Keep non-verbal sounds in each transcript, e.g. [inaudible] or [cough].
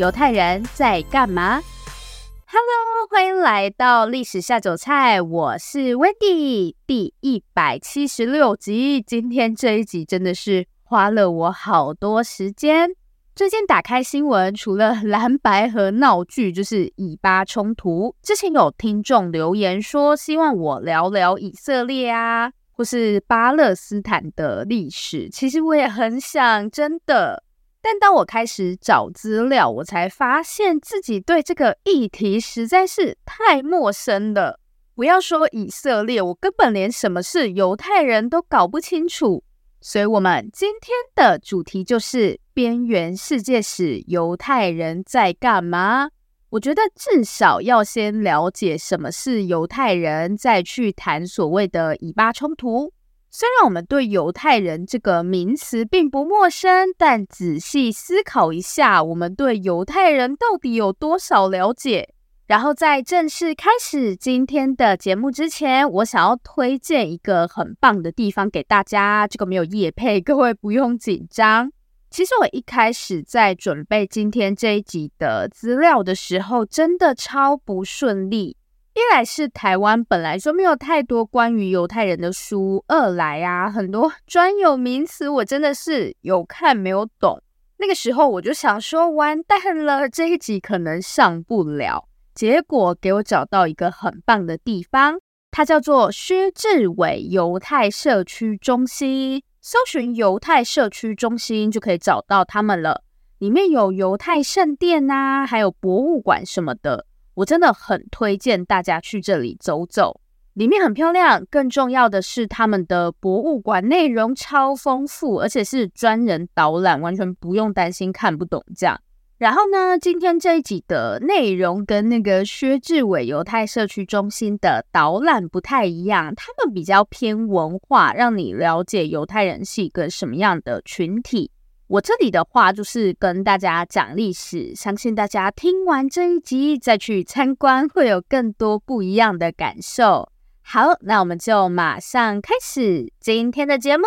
犹太人在干嘛？Hello，欢迎来到历史下酒菜，我是 Wendy，第一百七十六集。今天这一集真的是花了我好多时间。最近打开新闻，除了蓝白和闹剧，就是以巴冲突。之前有听众留言说，希望我聊聊以色列啊，或是巴勒斯坦的历史。其实我也很想，真的。但当我开始找资料，我才发现自己对这个议题实在是太陌生了。不要说以色列，我根本连什么是犹太人都搞不清楚。所以，我们今天的主题就是边缘世界史：犹太人在干嘛？我觉得至少要先了解什么是犹太人，再去谈所谓的以巴冲突。虽然我们对犹太人这个名词并不陌生，但仔细思考一下，我们对犹太人到底有多少了解？然后在正式开始今天的节目之前，我想要推荐一个很棒的地方给大家。这个没有夜配，各位不用紧张。其实我一开始在准备今天这一集的资料的时候，真的超不顺利。一来是台湾本来就没有太多关于犹太人的书，二来啊，很多 [laughs] 专有名词我真的是有看没有懂。那个时候我就想说，完蛋了，这一集可能上不了。结果给我找到一个很棒的地方，它叫做薛志伟犹太社区中心，搜寻犹太社区中心就可以找到他们了。里面有犹太圣殿啊，还有博物馆什么的。我真的很推荐大家去这里走走，里面很漂亮。更重要的是，他们的博物馆内容超丰富，而且是专人导览，完全不用担心看不懂这样。然后呢，今天这一集的内容跟那个薛志伟犹太社区中心的导览不太一样，他们比较偏文化，让你了解犹太人是一个什么样的群体。我这里的话就是跟大家讲历史，相信大家听完这一集再去参观，会有更多不一样的感受。好，那我们就马上开始今天的节目。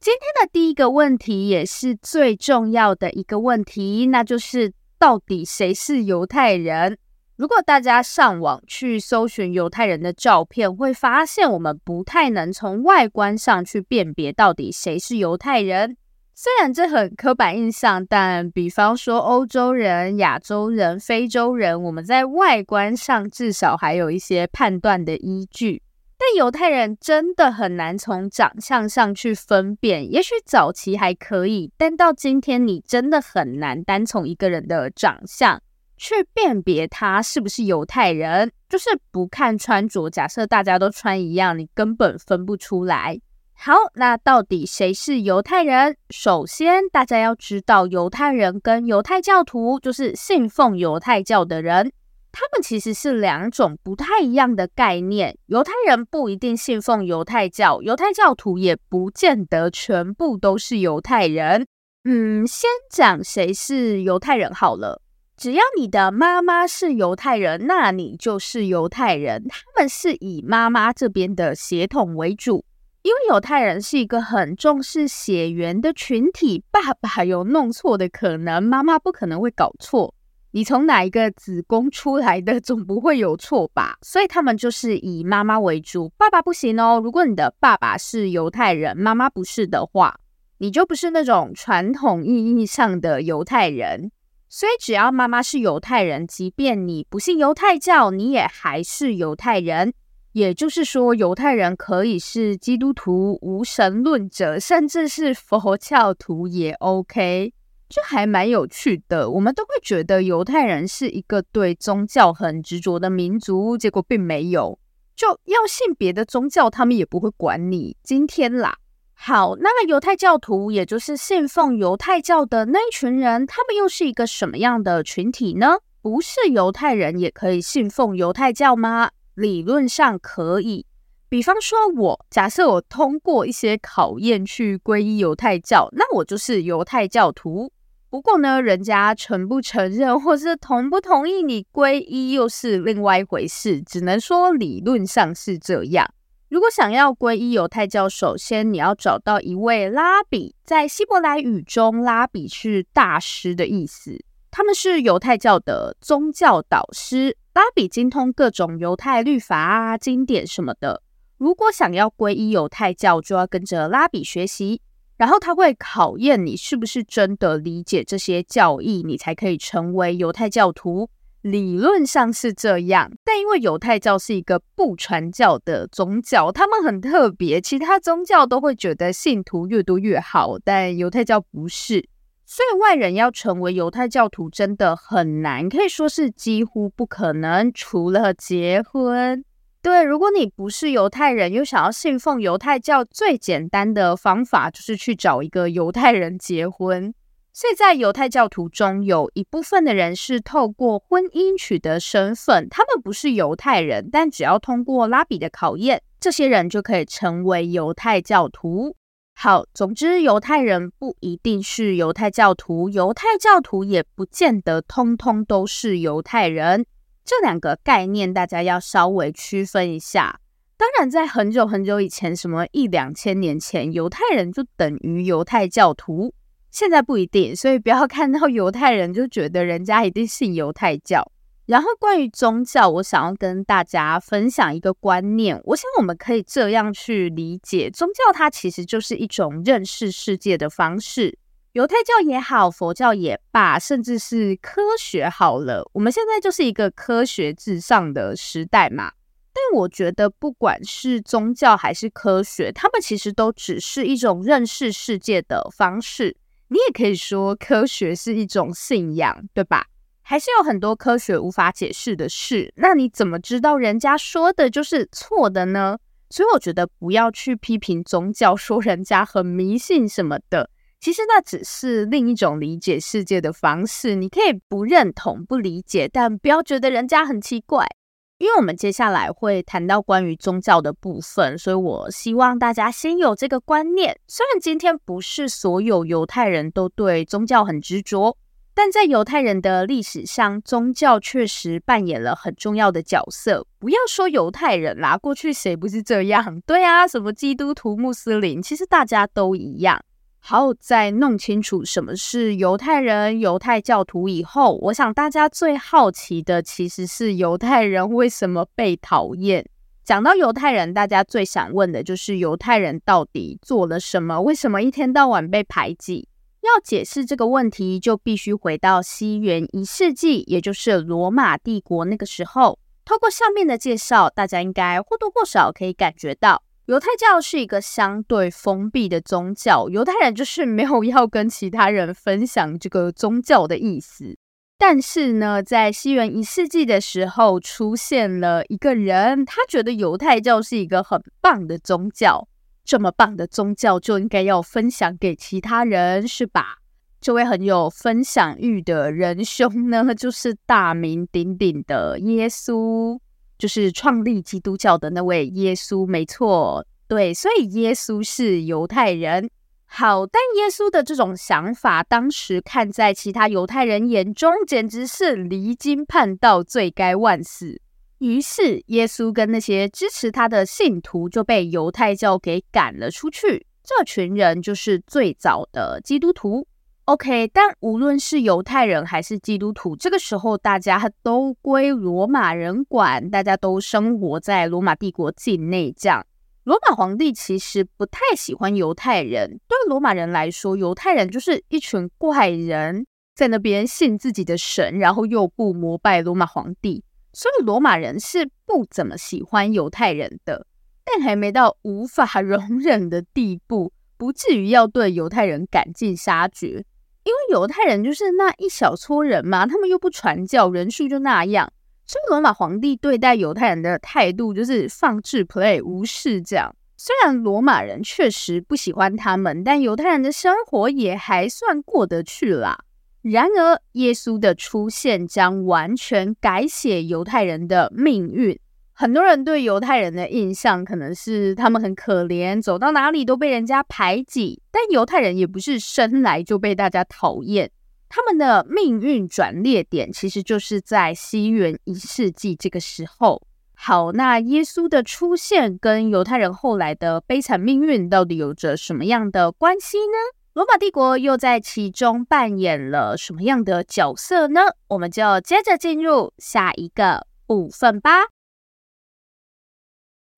今天的第一个问题也是最重要的一个问题，那就是到底谁是犹太人？如果大家上网去搜寻犹太人的照片，会发现我们不太能从外观上去辨别到底谁是犹太人。虽然这很刻板印象，但比方说欧洲人、亚洲人、非洲人，我们在外观上至少还有一些判断的依据。但犹太人真的很难从长相上去分辨。也许早期还可以，但到今天你真的很难单从一个人的长相。去辨别他是不是犹太人，就是不看穿着。假设大家都穿一样，你根本分不出来。好，那到底谁是犹太人？首先，大家要知道，犹太人跟犹太教徒，就是信奉犹太教的人，他们其实是两种不太一样的概念。犹太人不一定信奉犹太教，犹太教徒也不见得全部都是犹太人。嗯，先讲谁是犹太人好了。只要你的妈妈是犹太人，那你就是犹太人。他们是以妈妈这边的血统为主，因为犹太人是一个很重视血缘的群体。爸爸有弄错的可能，妈妈不可能会搞错。你从哪一个子宫出来的，总不会有错吧？所以他们就是以妈妈为主，爸爸不行哦。如果你的爸爸是犹太人，妈妈不是的话，你就不是那种传统意义上的犹太人。所以，只要妈妈是犹太人，即便你不信犹太教，你也还是犹太人。也就是说，犹太人可以是基督徒、无神论者，甚至是佛教徒也 OK，就还蛮有趣的。我们都会觉得犹太人是一个对宗教很执着的民族，结果并没有。就要信别的宗教，他们也不会管你。今天啦，好，那个犹太教徒，也就是信奉犹太教的那一群人，他们又是一个什么样的群体呢？不是犹太人也可以信奉犹太教吗？理论上可以，比方说我假设我通过一些考验去皈依犹太教，那我就是犹太教徒。不过呢，人家承不承认或是同不同意你皈依又是另外一回事，只能说理论上是这样。如果想要皈依犹太教，首先你要找到一位拉比，在希伯来语中，拉比是大师的意思，他们是犹太教的宗教导师。拉比精通各种犹太律法啊、经典什么的。如果想要皈依犹太教，就要跟着拉比学习，然后他会考验你是不是真的理解这些教义，你才可以成为犹太教徒。理论上是这样，但因为犹太教是一个不传教的宗教，他们很特别，其他宗教都会觉得信徒越多越好，但犹太教不是。所以外人要成为犹太教徒真的很难，可以说是几乎不可能，除了结婚。对，如果你不是犹太人，又想要信奉犹太教，最简单的方法就是去找一个犹太人结婚。所以在犹太教徒中，有一部分的人是透过婚姻取得身份，他们不是犹太人，但只要通过拉比的考验，这些人就可以成为犹太教徒。好，总之，犹太人不一定是犹太教徒，犹太教徒也不见得通通都是犹太人。这两个概念大家要稍微区分一下。当然，在很久很久以前，什么一两千年前，犹太人就等于犹太教徒，现在不一定。所以不要看到犹太人就觉得人家一定信犹太教。然后关于宗教，我想要跟大家分享一个观念。我想我们可以这样去理解，宗教它其实就是一种认识世界的方式。犹太教也好，佛教也罢，甚至是科学好了，我们现在就是一个科学至上的时代嘛。但我觉得，不管是宗教还是科学，他们其实都只是一种认识世界的方式。你也可以说，科学是一种信仰，对吧？还是有很多科学无法解释的事，那你怎么知道人家说的就是错的呢？所以我觉得不要去批评宗教，说人家很迷信什么的。其实那只是另一种理解世界的方式，你可以不认同、不理解，但不要觉得人家很奇怪。因为我们接下来会谈到关于宗教的部分，所以我希望大家先有这个观念。虽然今天不是所有犹太人都对宗教很执着。但在犹太人的历史上，宗教确实扮演了很重要的角色。不要说犹太人啦，过去谁不是这样？[laughs] 对啊，什么基督徒、穆斯林，其实大家都一样。好，在弄清楚什么是犹太人、犹太教徒以后，我想大家最好奇的其实是犹太人为什么被讨厌。讲到犹太人，大家最想问的就是犹太人到底做了什么？为什么一天到晚被排挤？要解释这个问题，就必须回到西元一世纪，也就是罗马帝国那个时候。透过上面的介绍，大家应该或多或少可以感觉到，犹太教是一个相对封闭的宗教，犹太人就是没有要跟其他人分享这个宗教的意思。[laughs] 但是呢，在西元一世纪的时候，出现了一个人，他觉得犹太教是一个很棒的宗教。这么棒的宗教就应该要分享给其他人，是吧？这位很有分享欲的仁兄呢，就是大名鼎鼎的耶稣，就是创立基督教的那位耶稣，没错。对，所以耶稣是犹太人。好，但耶稣的这种想法，当时看在其他犹太人眼中，简直是离经叛道，罪该万死。于是，耶稣跟那些支持他的信徒就被犹太教给赶了出去。这群人就是最早的基督徒。OK，但无论是犹太人还是基督徒，这个时候大家都归罗马人管，大家都生活在罗马帝国境内。这样，罗马皇帝其实不太喜欢犹太人。对罗马人来说，犹太人就是一群怪人，在那边信自己的神，然后又不膜拜罗马皇帝。所以罗马人是不怎么喜欢犹太人的，但还没到无法 [laughs] 容忍的地步，不至于要对犹太人赶尽杀绝。因为犹太人就是那一小撮人嘛，他们又不传教，人数就那样。所以罗马皇帝对待犹太人的态度就是放置 play 无视这样。虽然罗马人确实不喜欢他们，但犹太人的生活也还算过得去啦。然而，耶稣的出现将完全改写犹太人的命运。很多人对犹太人的印象可能是他们很可怜，走到哪里都被人家排挤。但犹太人也不是生来就被大家讨厌。他们的命运转捩点其实就是在西元一世纪这个时候。好，那耶稣的出现跟犹太人后来的悲惨命运到底有着什么样的关系呢？罗马帝国又在其中扮演了什么样的角色呢？我们就接着进入下一个部分吧。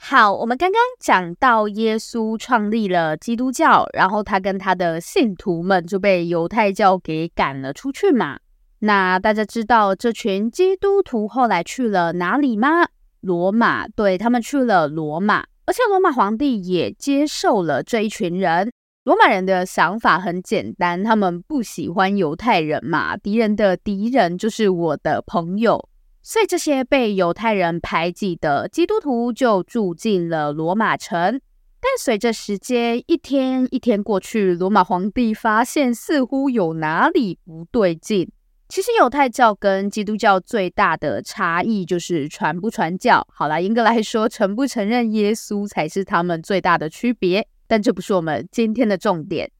好，我们刚刚讲到耶稣创立了基督教，然后他跟他的信徒们就被犹太教给赶了出去嘛。那大家知道这群基督徒后来去了哪里吗？罗马，对，他们去了罗马，而且罗马皇帝也接受了这一群人。罗马人的想法很简单，他们不喜欢犹太人嘛，敌人的敌人就是我的朋友。所以这些被犹太人排挤的基督徒就住进了罗马城。但随着时间一天一天过去，罗马皇帝发现似乎有哪里不对劲。其实犹太教跟基督教最大的差异就是传不传教。好啦，严格来说，承不承认耶稣才是他们最大的区别。但这不是我们今天的重点。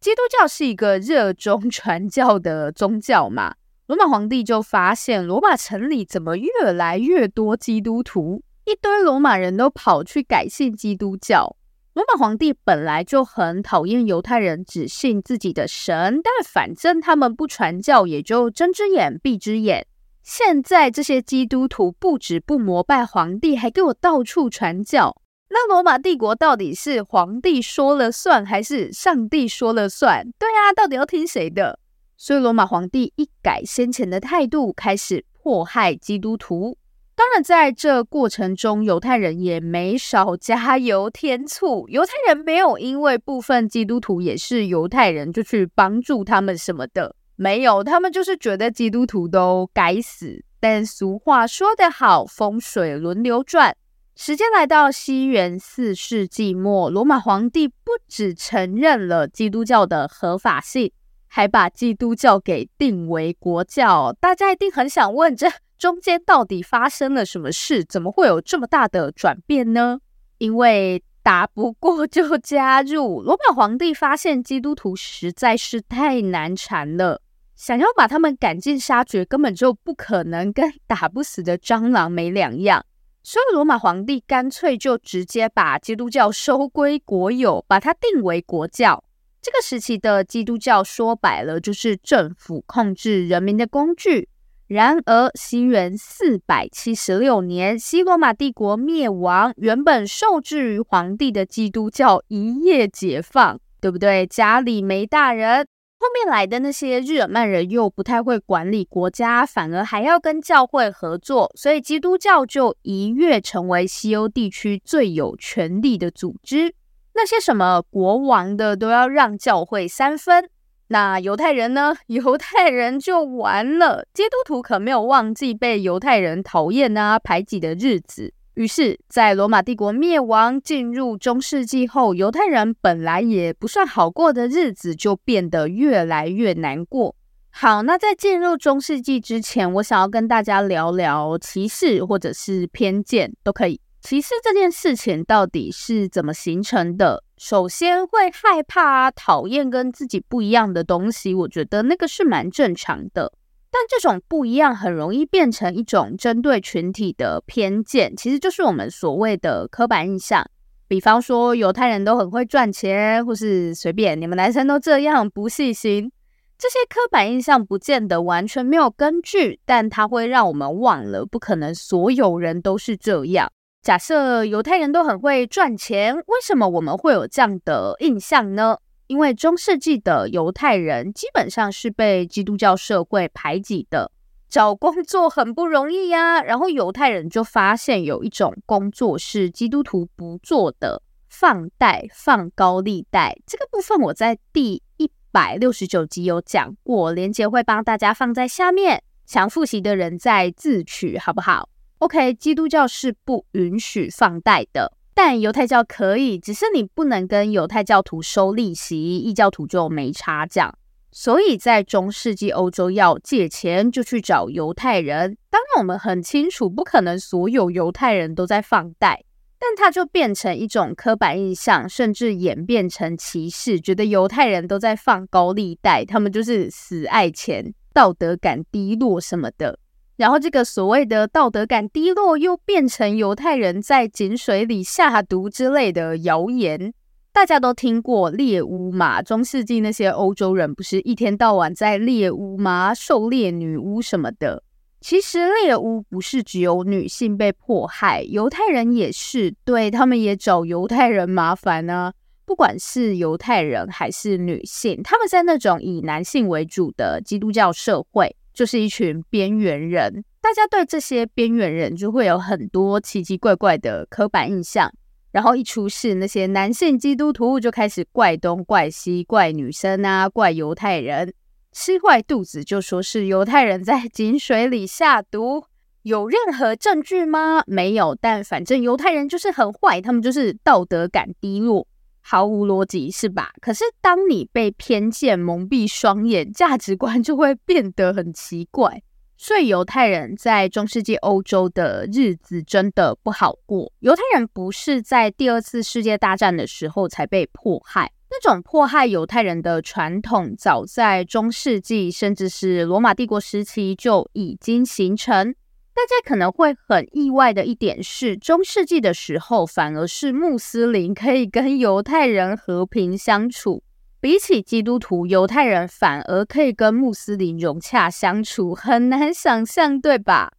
基督教是一个热衷传教的宗教嘛。罗马皇帝就发现罗马城里怎么越来越多基督徒，一堆罗马人都跑去改信基督教。罗马皇帝本来就很讨厌犹太人只信自己的神，但反正他们不传教，也就睁只眼闭只眼。现在这些基督徒不止不膜拜皇帝，还给我到处传教。那罗马帝国到底是皇帝说了算，还是上帝说了算？对啊，到底要听谁的？所以，罗马皇帝一改先前的态度，开始迫害基督徒。当然，在这过程中，犹太人也没少加油添醋。犹太人没有因为部分基督徒也是犹太人，就去帮助他们什么的，没有。他们就是觉得基督徒都该死。但俗话说得好，风水轮流转。时间来到西元四世纪末，罗马皇帝不只承认了基督教的合法性。还把基督教给定为国教，大家一定很想问，这中间到底发生了什么事？怎么会有这么大的转变呢？因为打不过就加入。罗马皇帝发现基督徒实在是太难缠了，想要把他们赶尽杀绝，根本就不可能，跟打不死的蟑螂没两样。所以罗马皇帝干脆就直接把基督教收归国有，把它定为国教。这个时期的基督教说白了就是政府控制人民的工具。然而，西元四百七十六年，西罗马帝国灭亡，原本受制于皇帝的基督教一夜解放，对不对？家里没大人，后面来的那些日耳曼人又不太会管理国家，反而还要跟教会合作，所以基督教就一跃成为西欧地区最有权力的组织。那些什么国王的都要让教会三分，那犹太人呢？[laughs] 犹太人就完了。基督徒可没有忘记被犹太人讨厌啊、排挤的日子。于是，在罗马帝国灭亡、进入中世纪后，犹太人本来也不算好过的日子就变得越来越难过。好，那在进入中世纪之前，我想要跟大家聊聊歧视或者是偏见都可以。歧视这件事情到底是怎么形成的？首先会害怕啊、讨厌跟自己不一样的东西，我觉得那个是蛮正常的。但这种不一样很容易变成一种针对群体的偏见，其实就是我们所谓的刻板印象。比方说，犹太人都很会赚钱，或是随便你们男生都这样不细心，这些刻板印象不见得完全没有根据，但它会让我们忘了，不可能所有人都是这样。假设犹太人都很会赚钱，为什么我们会有这样的印象呢？因为中世纪的犹太人基本上是被基督教社会排挤的，找工作很不容易呀。然后犹太人就发现有一种工作是基督徒不做的，放贷、放高利贷。这个部分我在第一百六十九集有讲过，连结会帮大家放在下面，想复习的人再自取，好不好？OK，基督教是不允许放贷的。但犹太教可以，只是你不能跟犹太教徒收利息，异教徒就没差价。所以在中世纪欧洲要借钱就去找犹太人。当然我们很清楚，不可能所有犹太人都在放贷，但它就变成一种刻板印象，甚至演变成歧视，觉得犹太人都在放高利贷，他们就是死爱钱，道德感低落什么的。然后，这个所谓的道德感低落，又变成犹太人在井水里下毒之类的谣言。大家都听过猎巫嘛？中世纪那些欧洲人不是一天到晚在猎巫吗？狩猎女巫什么的。其实猎巫不是只有女性被迫害，犹太人也是，对，他们也找犹太人麻烦呢。不管是犹太人还是女性，他们在那种以男性为主的基督教社会。就是一群边缘人，大家对这些边缘人就会有很多奇奇怪怪的刻板印象，然后一出事，那些男性基督徒就开始怪东怪西，怪女生啊，怪犹太人，吃坏肚子就说是犹太人在井水里下毒，有任何证据吗？没有，但反正犹太人就是很坏，他们就是道德感低落。毫无逻辑是吧？可是当你被偏见蒙蔽双眼，价值观就会变得很奇怪。所以犹太人在中世纪欧洲的日子真的不好过。犹太人不是在第二次世界大战的时候才被迫害，那种迫害犹太人的传统，早在中世纪甚至是罗马帝国时期就已经形成。大家可能会很意外的一点是，中世纪的时候反而是穆斯林可以跟犹太人和平相处，比起基督徒，犹太人反而可以跟穆斯林融洽相处，很难想象，对吧？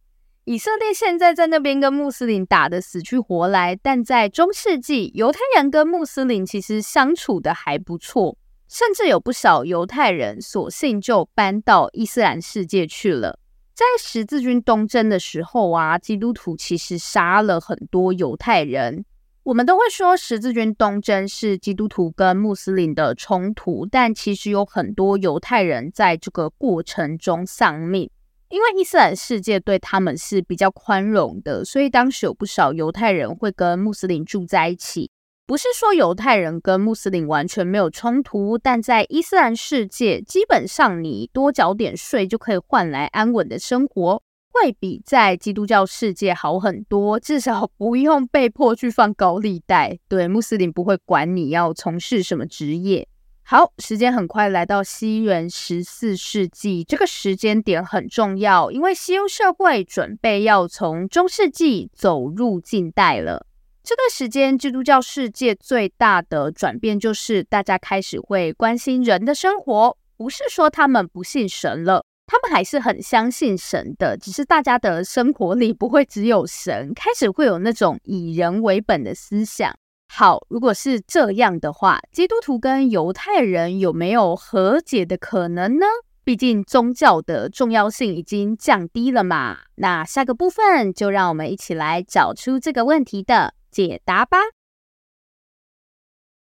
以色列现在在那边跟穆斯林打得死去活来，但在中世纪，犹太人跟穆斯林其实相处得还不错，甚至有不少犹太人索性就搬到伊斯兰世界去了。在十字军东征的时候啊，基督徒其实杀了很多犹太人。我们都会说十字军东征是基督徒跟穆斯林的冲突，但其实有很多犹太人在这个过程中丧命，因为伊斯兰世界对他们是比较宽容的，所以当时有不少犹太人会跟穆斯林住在一起。不是说犹太人跟穆斯林完全没有冲突，但在伊斯兰世界，基本上你多缴点税就可以换来安稳的生活，会比在基督教世界好很多。至少不用被迫去放高利贷，对，穆斯林不会管你要从事什么职业。好，时间很快来到西元十四世纪，这个时间点很重要，因为西欧社会准备要从中世纪走入近代了。这段时间，基督教世界最大的转变就是，大家开始会关心人的生活。不是说他们不信神了，他们还是很相信神的，只是大家的生活里不会只有神，开始会有那种以人为本的思想。好，如果是这样的话，基督徒跟犹太人有没有和解的可能呢？毕竟宗教的重要性已经降低了嘛。那下个部分就让我们一起来找出这个问题的解答吧。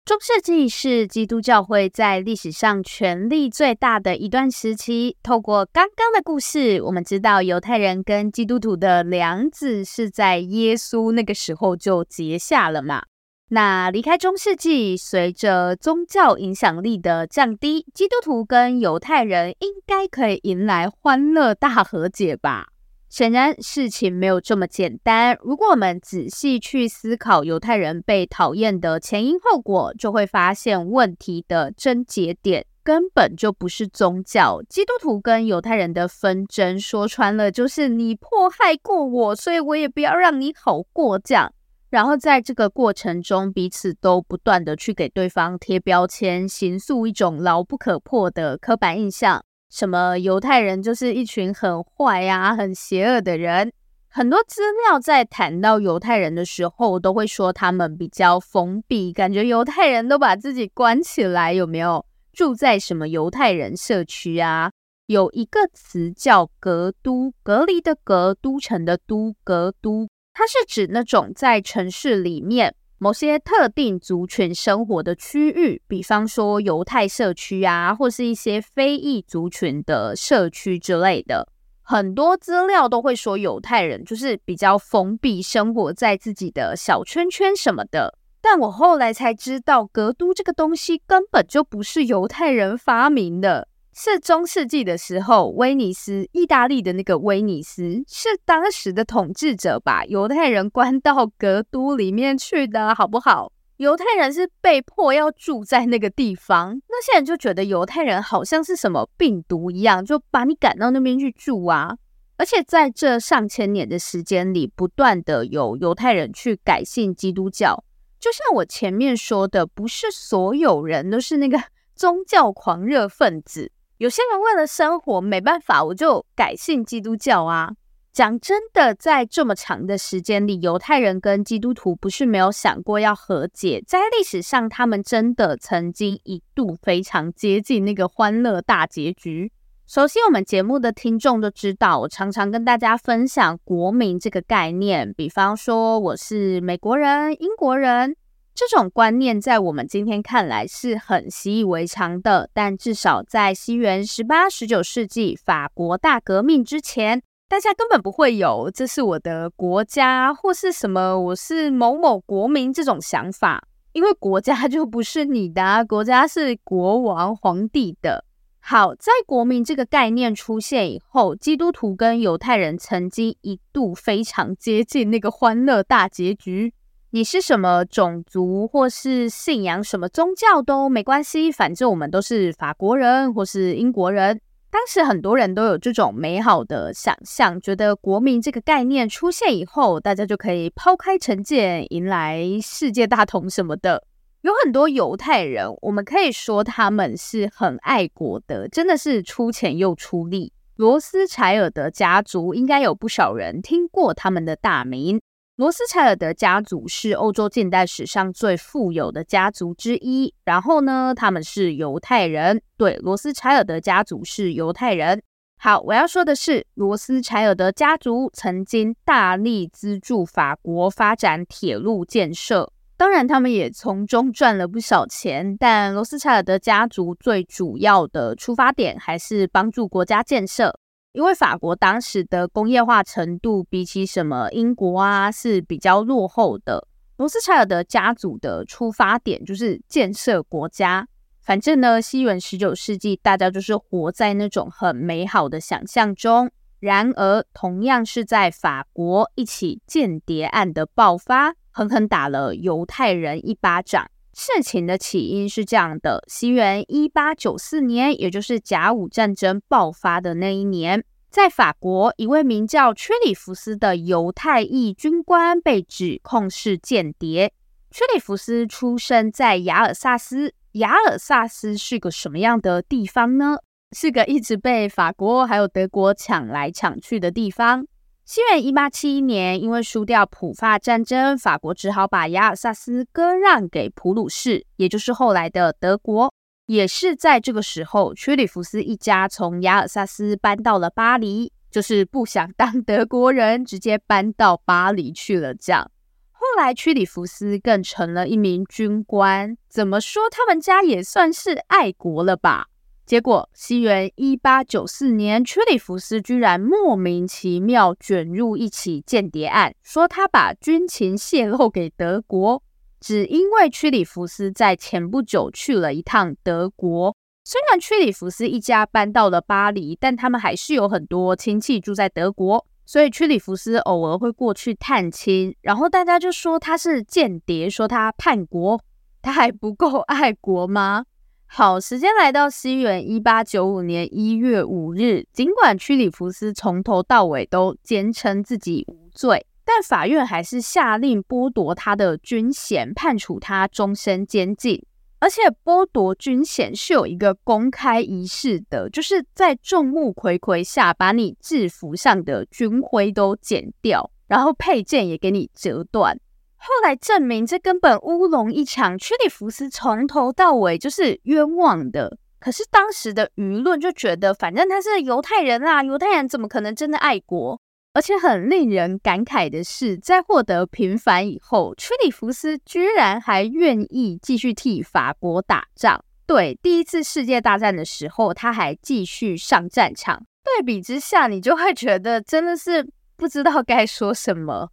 中世纪是基督教会在历史上权力最大的一段时期。透过刚刚的故事，我们知道犹太人跟基督徒的梁子是在耶稣那个时候就结下了嘛。那离开中世纪，随着宗教影响力的降低，基督徒跟犹太人应该可以迎来欢乐大和解吧？显然事情没有这么简单。如果我们仔细去思考犹太人被讨厌的前因后果，就会发现问题的症结点根本就不是宗教。基督徒跟犹太人的纷争，说穿了就是你迫害过我，所以我也不要让你好过这样。然后在这个过程中，彼此都不断的去给对方贴标签，形塑一种牢不可破的刻板印象。什么犹太人就是一群很坏呀、很邪恶的人。很多资料在谈到犹太人的时候，都会说他们比较封闭，感觉犹太人都把自己关起来，有没有？住在什么犹太人社区啊？有一个词叫隔都，隔离的隔，都城的都，隔都，它是指那种在城市里面某些特定族群生活的区域，比方说犹太社区啊，或是一些非裔族群的社区之类的。很多资料都会说犹太人就是比较封闭，生活在自己的小圈圈什么的。但我后来才知道，格都这个东西根本就不是犹太人发明的，是中世纪的时候，威尼斯，意大利的那个威尼斯，是当时的统治者把犹太人关到格都里面去的，好不好？犹太人是被迫要住在那个地方，那些人就觉得犹太人好像是什么病毒一样，就把你赶到那边去住啊。而且在这上千年的时间里，不断的有犹太人去改信基督教。就像我前面说的，不是所有人都是那个 [laughs] 宗教狂热分子，有些人为了生活没办法，我就改信基督教啊。讲真的，在这么长的时间里，犹太人跟基督徒不是没有想过要和解。在历史上，他们真的曾经一度非常接近那个欢乐大结局。熟悉我们节目的听众都知道，我常常跟大家分享国民这个概念。比方说，我是美国人、英国人，这种观念在我们今天看来是很习以为常的。但至少在西元十八、十九世纪法国大革命之前，大家根本不会有，这是我的国家，或是什么，我是某某国民这种想法，因为国家 [laughs] 就不是你的啊，国家是国王、皇帝的。好，在国民这个概念出现以后，基督徒跟犹太人曾经一度非常接近那个欢乐大结局。你是什么种族，或是信仰什么宗教都没关系，反正我们都是法国人或是英国人。当时很多人都有这种美好的想象，觉得国民这个概念出现以后，大家就可以抛开成见，迎来世界大同什么的。有很多犹太人，我们可以说他们是很爱国的，真的是出钱又出力。罗斯柴尔德家族应该有不少人听过他们的大名。罗斯柴尔德家族是欧洲近代史上最富有的家族之一。然后呢，他们是犹太人。对，罗斯柴尔德家族是犹太人。好，我要说的是，罗斯柴尔德家族曾经大力资助法国发展铁路建设，当然他们也从中赚了不少钱。但罗斯柴尔德家族最主要的出发点还是帮助国家建设。因为法国当时的工业化程度比起什么英国啊是比较落后的，罗斯柴尔德家族的出发点就是建设国家。反正呢，西元十九世纪，大家就是活在那种很美好的想象中。然而，同样是在法国，一起间谍案的爆发，狠狠打了犹太人一巴掌。事情的起因是这样的：西元一八九四年，也就是甲午战争爆发的那一年，在法国，一位名叫屈里福斯的犹太裔军官被指控是间谍。屈里福斯出生在雅尔萨斯，雅尔萨斯是个什么样的地方呢？是个一直被法国还有德国抢来抢去的地方。西元一八七一年，因为输掉普法战争，法国只好把亚尔萨斯割让给普鲁士，也就是后来的德国。也是在这个时候，屈里福斯一家从亚尔萨斯搬到了巴黎，就是不想当德国人，直接搬到巴黎去了。这样，后来屈里福斯更成了一名军官，怎么说他们家也算是爱国了吧？结果，西元一八九四年，屈里福斯居然莫名其妙卷入一起间谍案，说他把军情泄露给德国，只因为屈里福斯在前不久去了一趟德国。虽然屈里福斯一家搬到了巴黎，但他们还是有很多亲戚住在德国，所以屈里福斯偶尔会过去探亲。然后大家就说他是间谍，说他叛国，[laughs] 他还不够爱国吗？好，时间来到西元一八九五年一月五日，尽管屈里福斯从头到尾都坚称自己无罪，但法院还是下令剥夺他的军衔，判处他终身监禁。而且剥夺军衔是有一个公开仪式的，就是在众目睽睽下把你制服上的军徽都剪掉，然后佩剑也给你折断。后来证明这根本乌龙一场，屈里福斯从头到尾就是冤枉的。可是当时的舆论就觉得，反正他是犹太人啦，犹太人怎么可能真的爱国？而且很令人感慨的是，在获得平反以后，屈里福斯居然还愿意继续替法国打仗。对，第一次世界大战的时候，他还继续上战场。对比之下，你就会觉得真的是不知道该说什么。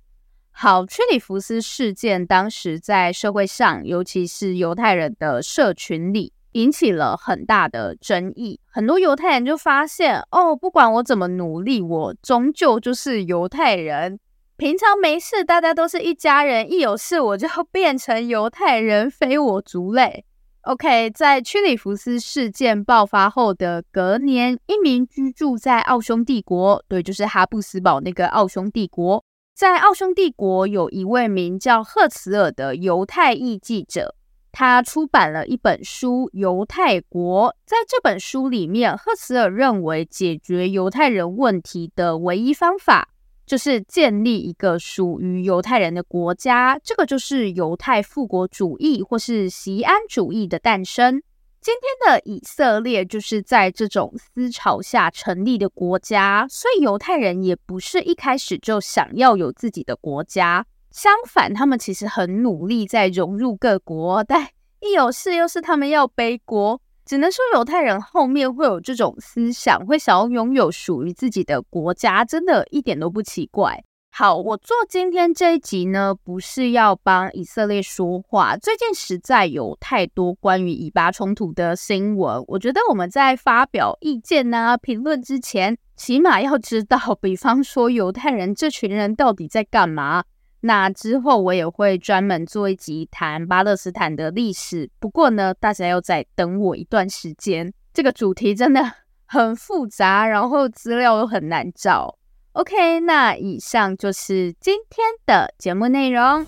好，屈里福斯事件当时在社会上，尤其是犹太人的社群里，引起了很大的争议。很多犹太人就发现，哦，不管我怎么努力，我终究就是犹太人。平常没事，大家都是一家人；一有事，我就变成犹太人，非我族类。OK，在屈里福斯事件爆发后的隔年，一名居住在奥匈帝国，对，就是哈布斯堡那个奥匈帝国，在奥匈帝国有一位名叫赫茨尔的犹太裔记者，他出版了一本书《犹太国》。在这本书里面，赫茨尔认为解决犹太人问题的唯一方法，就是建立一个属于犹太人的国家，这个就是犹太复国主义或是锡安主义的诞生。今天的以色列就是在这种思潮下成立的国家，所以犹太人也不是一开始就想要有自己的国家，相反，他们其实很努力在融入各国，但一有事又是他们要背锅。只能说犹太人后面会有这种思想，会想要拥有属于自己的国家，真的一点都不奇怪。好，我做今天这一集呢，不是要帮以色列说话。最近实在有太多关于以巴冲突的新闻，我觉得我们在发表意见啊、评论之前，起码要知道，比方说犹太人这群人到底在干嘛。那之后我也会专门做一集谈巴勒斯坦的历史，不过呢，大家要再等我一段时间。这个主题真的 [laughs] 很复杂，然后资料又很难找。OK，那以上就是今天的节目内容。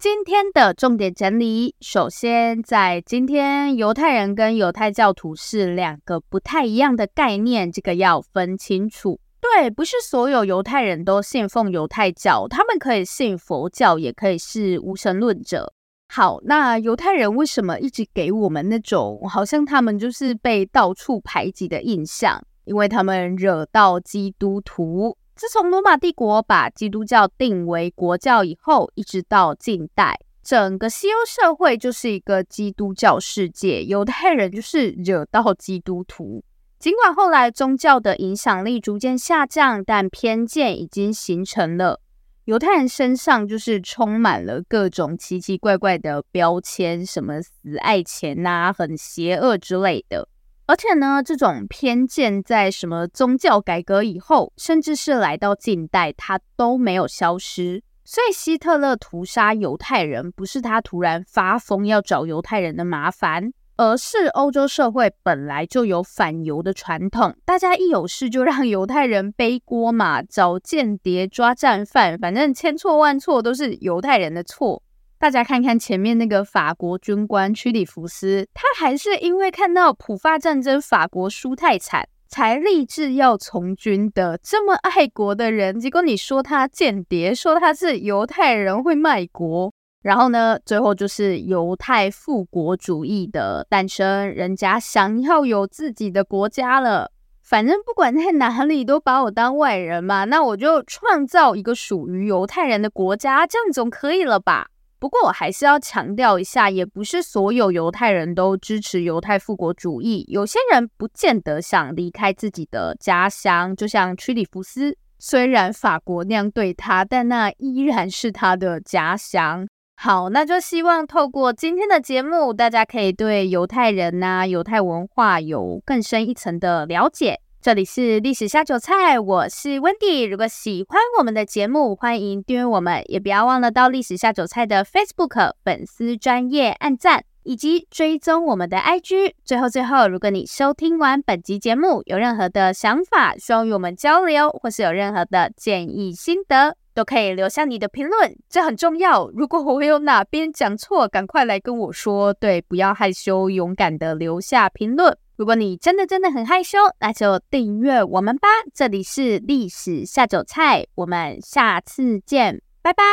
今天的重点整理，首先，在今天，犹太人跟犹太教徒是两个不太一样的概念，这个要分清楚。对，不是所有犹太人都信奉犹太教，他们可以信佛教，也可以是无神论者。好，那犹太人为什么一直给我们那种好像他们就是被到处排挤的印象？因为他们惹到基督徒。自从罗马帝国把基督教定为国教以后，一直到近代，整个西欧社会就是一个基督教世界。犹太人就是惹到基督徒。尽管后来宗教的影响力逐渐下降，但偏见已经形成了。犹太人身上就是充满了各种奇奇怪怪的标签，什么死爱钱呐、啊，很邪恶之类的。而且呢，这种偏见在什么宗教改革以后，甚至是来到近代，它都没有消失。所以希特勒屠杀犹太人，不是他突然发疯要找犹太人的麻烦，而是欧洲社会本来就有反犹的传统，大家一有事就让犹太人背锅嘛，找间谍、抓战犯，反正千错万错都是犹太人的错。大家看看前面那个法国军官屈里福斯，他还是因为看到普法战争法国输太惨，才立志要从军的。这么爱国的人，结果你说他间谍，说他是犹太人会卖国，然后呢，最后就是犹太复国主义的诞生，人家想要有自己的国家了。反正不管在哪里，都把我当外人嘛，那我就创造一个属于犹太人的国家，这样总可以了吧？不过我还是要强调一下，也不是所有犹太人都支持犹太复国主义。有些人不见得想离开自己的家乡，就像屈里福斯，虽然法国那样对他，但那依然是他的家乡。好，那就希望透过今天的节目，大家可以对犹太人呐、犹太文化有更深一层的了解。这里是历史下酒菜，我是 Wendy。如果喜欢我们的节目，欢迎订阅我们，也不要忘了到历史下酒菜的 Facebook 粉丝专业按赞，以及追踪我们的 IG。最后最后，如果你收听完本集节目，有任何的想法，希望与我们交流，或是有任何的建议心得，都可以留下你的评论，这很重要。如果我有哪边讲错，赶快来跟我说。对，不要害羞，勇敢的留下评论。如果你真的真的很害羞，那就订阅我们吧。这里是历史下酒菜，我们下次见，拜拜。